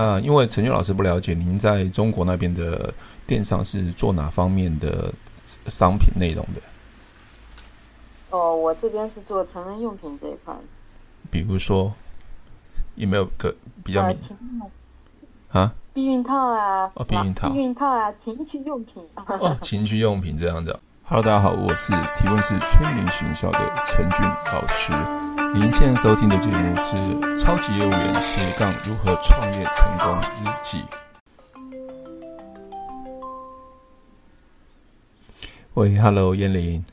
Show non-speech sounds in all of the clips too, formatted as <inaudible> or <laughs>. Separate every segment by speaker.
Speaker 1: 那因为陈俊老师不了解，您在中国那边的电商是做哪方面的商品内容的？
Speaker 2: 哦，我这边是做成人用品这一块。
Speaker 1: 比如说，有没有个比较明？啊？
Speaker 2: 避孕套啊？
Speaker 1: 哦，避孕套。
Speaker 2: 避孕套啊，情趣用品。
Speaker 1: 哦，<laughs> 情趣用品这样子。Hello，大家好，我是提问是催眠学校的陈俊老师。您现在收听的节目是《超级业务员斜杠如何创业成功日记》。喂，Hello，燕玲。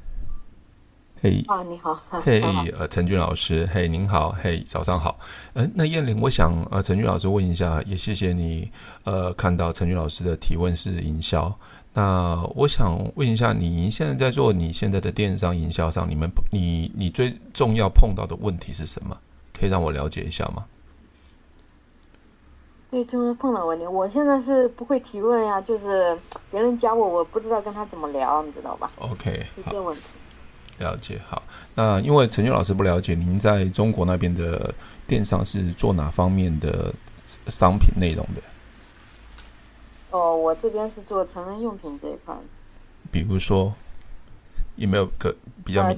Speaker 1: 嘿，
Speaker 2: 啊，你好。
Speaker 1: 嘿，呃，陈俊老师，嘿，您好，嘿，早上好。嗯、呃，那燕玲，我想呃，陈俊老师问一下，也谢谢你呃，看到陈俊老师的提问是营销。那我想问一下，你现在在做你现在的电商营销上，你们你你最重要碰到的问题是什么？可以让我了解一下吗？
Speaker 2: 对，就是碰到问题。我现在是不会提问呀，就是别人加我，我不知道跟他怎么聊，你知道吧
Speaker 1: ？OK，
Speaker 2: 一些问题。
Speaker 1: 了解，好。那因为陈俊老师不了解，您在中国那边的电商是做哪方面的商品内容的？
Speaker 2: 哦，我这边是做成人用品这一块。
Speaker 1: 比如说，有没有个比较明？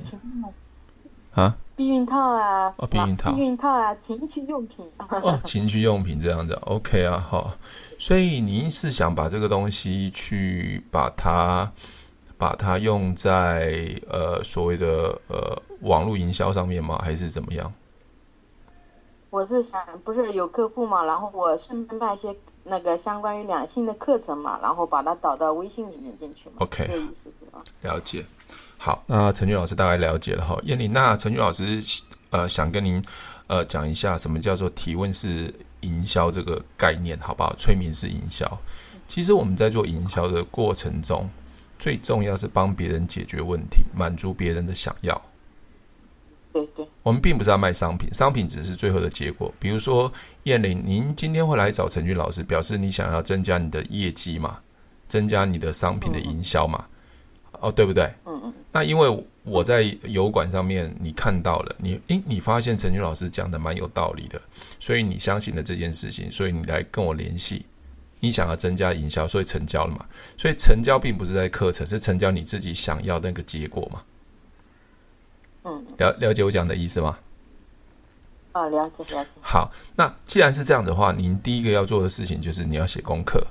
Speaker 1: 啊？
Speaker 2: 避孕套啊？
Speaker 1: 哦，避孕套。
Speaker 2: 避孕套啊，情趣用品。
Speaker 1: 哦，情趣用品这样子，OK 啊，好。所以您是想把这个东西去把它，把它用在呃所谓的呃网络营销上面吗？还是怎么样？
Speaker 2: 我是想，不是有客户嘛，然后我顺便卖一些。那个相关于两性的课程嘛，然后把它导到微信里面进去嘛。
Speaker 1: OK，
Speaker 2: 这意思是吧？
Speaker 1: 了解。好，那陈俊老师大概了解了哈。燕玲，那陈俊老师呃想跟您呃讲一下什么叫做提问式营销这个概念，好不好？催眠式营销。其实我们在做营销的过程中，最重要是帮别人解决问题，满足别人的想要。
Speaker 2: 对对，
Speaker 1: 我们并不是要卖商品，商品只是最后的结果。比如说，燕玲，您今天会来找陈俊老师，表示你想要增加你的业绩嘛，增加你的商品的营销嘛，嗯、哦，对不对？嗯嗯。那因为我在油管上面你看到了，你诶，你发现陈俊老师讲的蛮有道理的，所以你相信了这件事情，所以你来跟我联系，你想要增加营销，所以成交了嘛。所以成交并不是在课程，是成交你自己想要的那个结果嘛。
Speaker 2: 嗯，
Speaker 1: 了了解我讲的意思吗？
Speaker 2: 啊，了解了解。
Speaker 1: 好，那既然是这样的话，您第一个要做的事情就是你要写功课。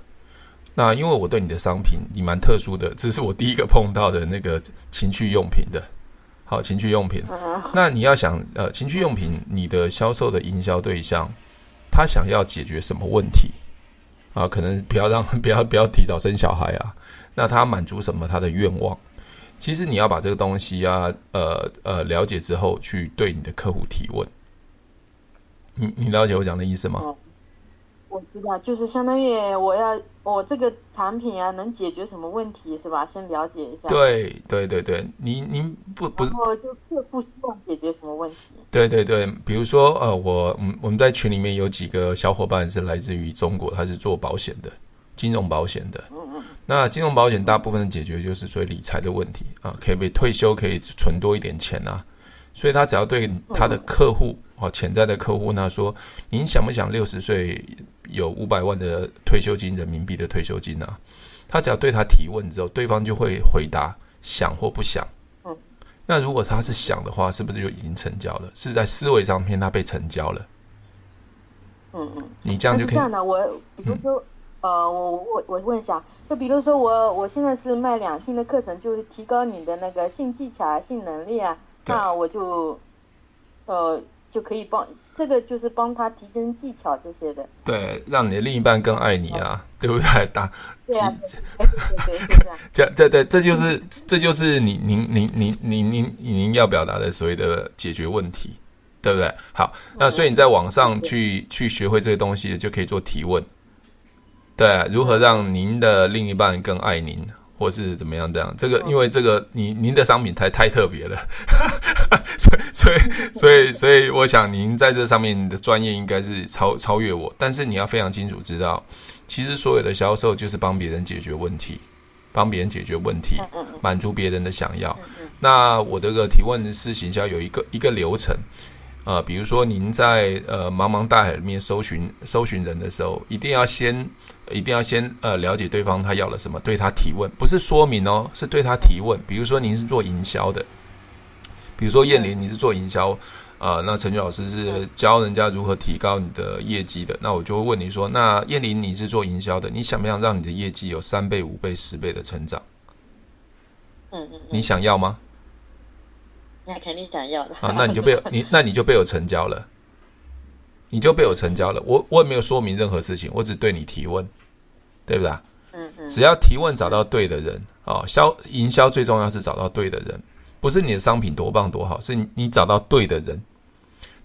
Speaker 1: 那因为我对你的商品你蛮特殊的，这是我第一个碰到的那个情趣用品的。好，情趣用品。嗯。那你要想，呃，情趣用品，你的销售的营销对象，他想要解决什么问题？啊，可能不要让 <laughs> 不要不要提早生小孩啊。那他满足什么他的愿望？其实你要把这个东西啊，呃呃，了解之后去对你的客户提问。你你了解我讲的意思吗？
Speaker 2: 我知道，就是相当于我要我这个产品啊，能解决什么问题是吧？先了解一下。
Speaker 1: 对对对对，您您不不是。
Speaker 2: 然后就客户希望解决什么问题？
Speaker 1: 对对对，比如说呃，我嗯我们在群里面有几个小伙伴是来自于中国，他是做保险的，金融保险的。那金融保险大部分的解决就是所谓理财的问题啊，可以被退休可以存多一点钱啊，所以他只要对他的客户哦，潜在的客户呢说，您想不想六十岁有五百万的退休金，人民币的退休金啊？他只要对他提问之后，对方就会回答想或不想。那如果他是想的话，是不是就已经成交了？是在思维上面他被成交了。
Speaker 2: 嗯嗯，
Speaker 1: 你这样就可以。
Speaker 2: 这样的，我比如说，呃，我我我问一下。就比如说我我现在是卖两性的课程，就是提高你的那个性技巧啊、性能力啊，那我就，呃，就可以帮这个就是帮他提升技巧这些的。
Speaker 1: 对，让你的另一半更爱你啊，对不对？<laughs> 打，
Speaker 2: 对啊，对对对，<laughs>
Speaker 1: 这这对，这就是这就是你您您您您您您要表达的所谓的解决问题，对不对？好，那所以你在网上去去学会这些东西，就可以做提问。对，如何让您的另一半更爱您，或是怎么样？这样，这个因为这个，您您的商品太太特别了，所以所以所以所以，我想您在这上面的专业应该是超超越我。但是你要非常清楚知道，其实所有的销售就是帮别人解决问题，帮别人解决问题，满足别人的想要。那我这个提问式行销有一个一个流程，呃，比如说您在呃茫茫大海里面搜寻搜寻人的时候，一定要先一定要先呃了解对方他要了什么，对他提问，不是说明哦，是对他提问。比如说您是做营销的，比如说燕玲，你是做营销。啊，那陈菊老师是教人家如何提高你的业绩的。那我就会问你说，那燕玲你是做营销的，你想不想让你的业绩有三倍、五倍、十倍的成长？
Speaker 2: 嗯嗯，
Speaker 1: 你想要吗？
Speaker 2: 那肯定想要的。
Speaker 1: 啊，那你就被 <laughs> 你那你就被我成交了，你就被我成交了。我我也没有说明任何事情，我只对你提问，对不对？
Speaker 2: 嗯嗯，
Speaker 1: 只要提问找到对的人啊，销营销最重要是找到对的人。不是你的商品多棒多好，是你你找到对的人，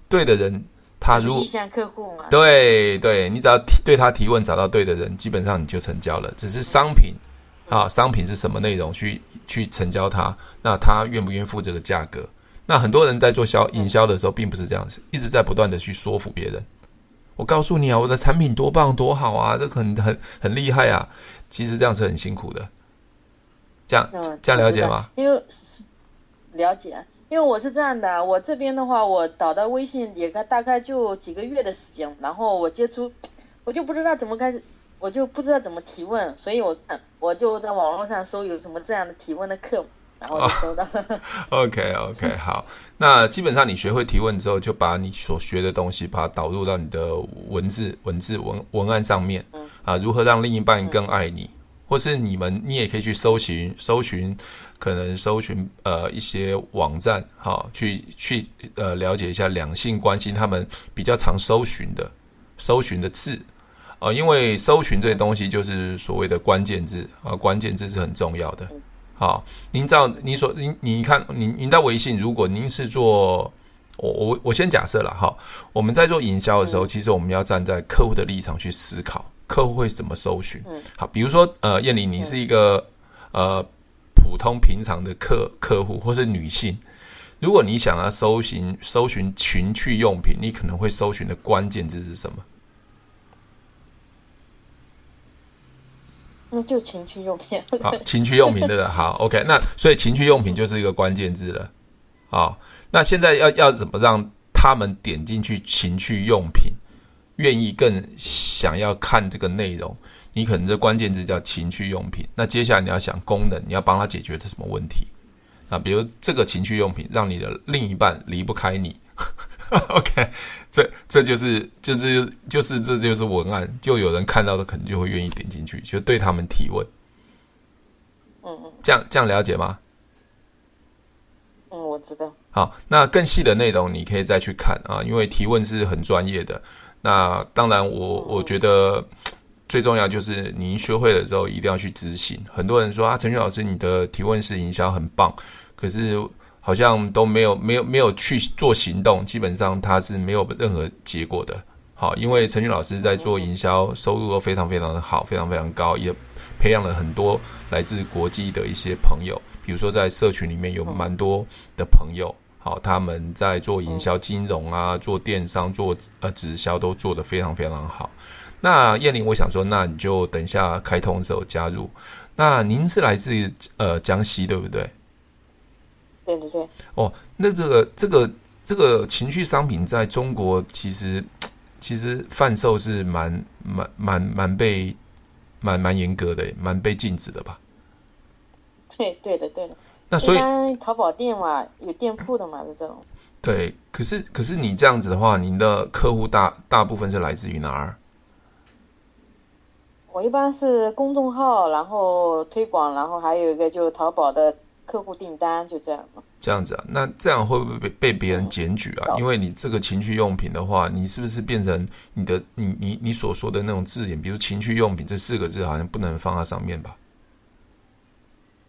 Speaker 1: 对的人，他如
Speaker 2: 意向客户嘛？
Speaker 1: 对对，你只要提对他提问，找到对的人，基本上你就成交了。只是商品啊，商品是什么内容去去成交他？那他愿不愿意付这个价格？那很多人在做销营销的时候，并不是这样子，一直在不断的去说服别人。我告诉你啊，我的产品多棒多好啊，这很很很厉害啊。其实这样是很辛苦的。这样这样了解吗？
Speaker 2: 因为。了解，因为我是这样的，我这边的话，我导到微信也大概就几个月的时间，然后我接触，我就不知道怎么开始，我就不知道怎么提问，所以我看我就在网络上搜有什么这样的提问的课，然后就搜到。<laughs>
Speaker 1: Oh, OK OK，好，那基本上你学会提问之后，就把你所学的东西，把它导入到你的文字、文字文文案上面，嗯、啊，如何让另一半更爱你。嗯或是你们，你也可以去搜寻，搜寻，可能搜寻呃一些网站，哈，去去呃了解一下两性关系，他们比较常搜寻的搜寻的字，啊，因为搜寻这些东西就是所谓的关键字啊，关键字是很重要的。好，您知道，你所您你看，您您在微信，如果您是做，我我我先假设了哈，我们在做营销的时候，其实我们要站在客户的立场去思考。客户会怎么搜寻？好，比如说，呃，燕玲，你是一个呃普通平常的客客户，或是女性，如果你想要搜寻搜寻情趣用品，你可能会搜寻的关键字是什么？
Speaker 2: 那就情趣用品。
Speaker 1: 好，情趣用品对的？好，OK，那所以情趣用品就是一个关键字了。好，那现在要要怎么让他们点进去情趣用品？愿意更想要看这个内容，你可能这关键字叫情趣用品。那接下来你要想功能，你要帮他解决的什么问题？啊，比如这个情趣用品让你的另一半离不开你。<laughs> OK，这这就是就是就是这就是文案，就有人看到的可能就会愿意点进去，就对他们提问。
Speaker 2: 嗯嗯，
Speaker 1: 这样这样了解吗？
Speaker 2: 嗯，我知道。
Speaker 1: 好，那更细的内容你可以再去看啊，因为提问是很专业的。那当然我，我我觉得最重要就是您学会了之后，一定要去执行。很多人说啊，陈俊老师，你的提问式营销很棒，可是好像都没有没有没有去做行动，基本上他是没有任何结果的。好，因为陈俊老师在做营销，收入都非常非常的好，非常非常高，也培养了很多来自国际的一些朋友，比如说在社群里面有蛮多的朋友。好，他们在做营销、金融啊，做电商、做呃直销都做得非常非常好。那燕玲，我想说，那你就等一下开通的时候加入。那您是来自呃江西，对不对？
Speaker 2: 对对对。
Speaker 1: 哦，那这个这个这个情趣商品在中国其实 <tsk> 其实贩售是蛮蛮蛮蛮被蛮蛮严格的，蛮被禁止的吧？
Speaker 2: 对对的对的。
Speaker 1: 那所以，
Speaker 2: 淘宝店嘛，有店铺的嘛，是这种。<laughs>
Speaker 1: 对，可是可是你这样子的话，您的客户大大部分是来自于哪儿？
Speaker 2: 我一般是公众号，然后推广，然后还有一个就是淘宝的客户订单，就这样。
Speaker 1: 这样子啊？那这样会不会被被别人检举啊？嗯、因为你这个情趣用品的话，你是不是变成你的你你你所说的那种字眼，比如情趣用品这四个字，好像不能放在上面吧？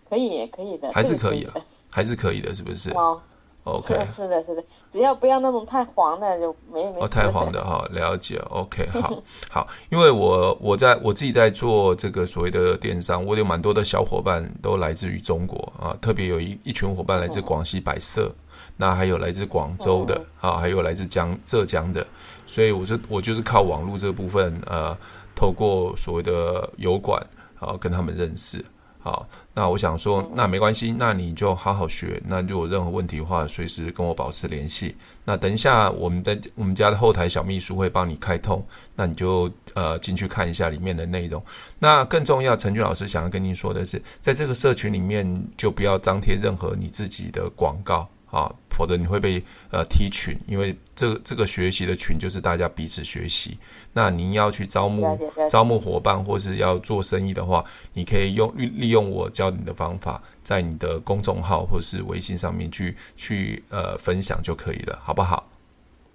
Speaker 2: 可以，可以的，
Speaker 1: 还是可以啊，还是可以的，是不是？
Speaker 2: 哦
Speaker 1: ，OK，
Speaker 2: 是，是的，是的，只要不要那种太黄的就没没。
Speaker 1: 哦，太黄的哈，了解，OK，<laughs> 好，好，因为我我在我自己在做这个所谓的电商，我有蛮多的小伙伴都来自于中国啊，特别有一一群伙伴来自广西百色，嗯、那还有来自广州的啊，还有来自江浙江的，所以我是我就是靠网络这部分，呃，透过所谓的油管，然后跟他们认识。好，那我想说，那没关系，那你就好好学。那如果有任何问题的话，随时跟我保持联系。那等一下，我们的我们家的后台小秘书会帮你开通，那你就呃进去看一下里面的内容。那更重要，陈俊老师想要跟您说的是，在这个社群里面，就不要张贴任何你自己的广告。啊，否则你会被呃踢群，因为这个这个学习的群就是大家彼此学习。那您要去招募招募伙伴，或是要做生意的话，你可以用利用我教你的方法，在你的公众号或是微信上面去去呃分享就可以了，好不好？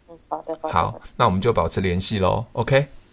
Speaker 2: 嗯，好的，好的。
Speaker 1: 好，那我们就保持联系喽，OK。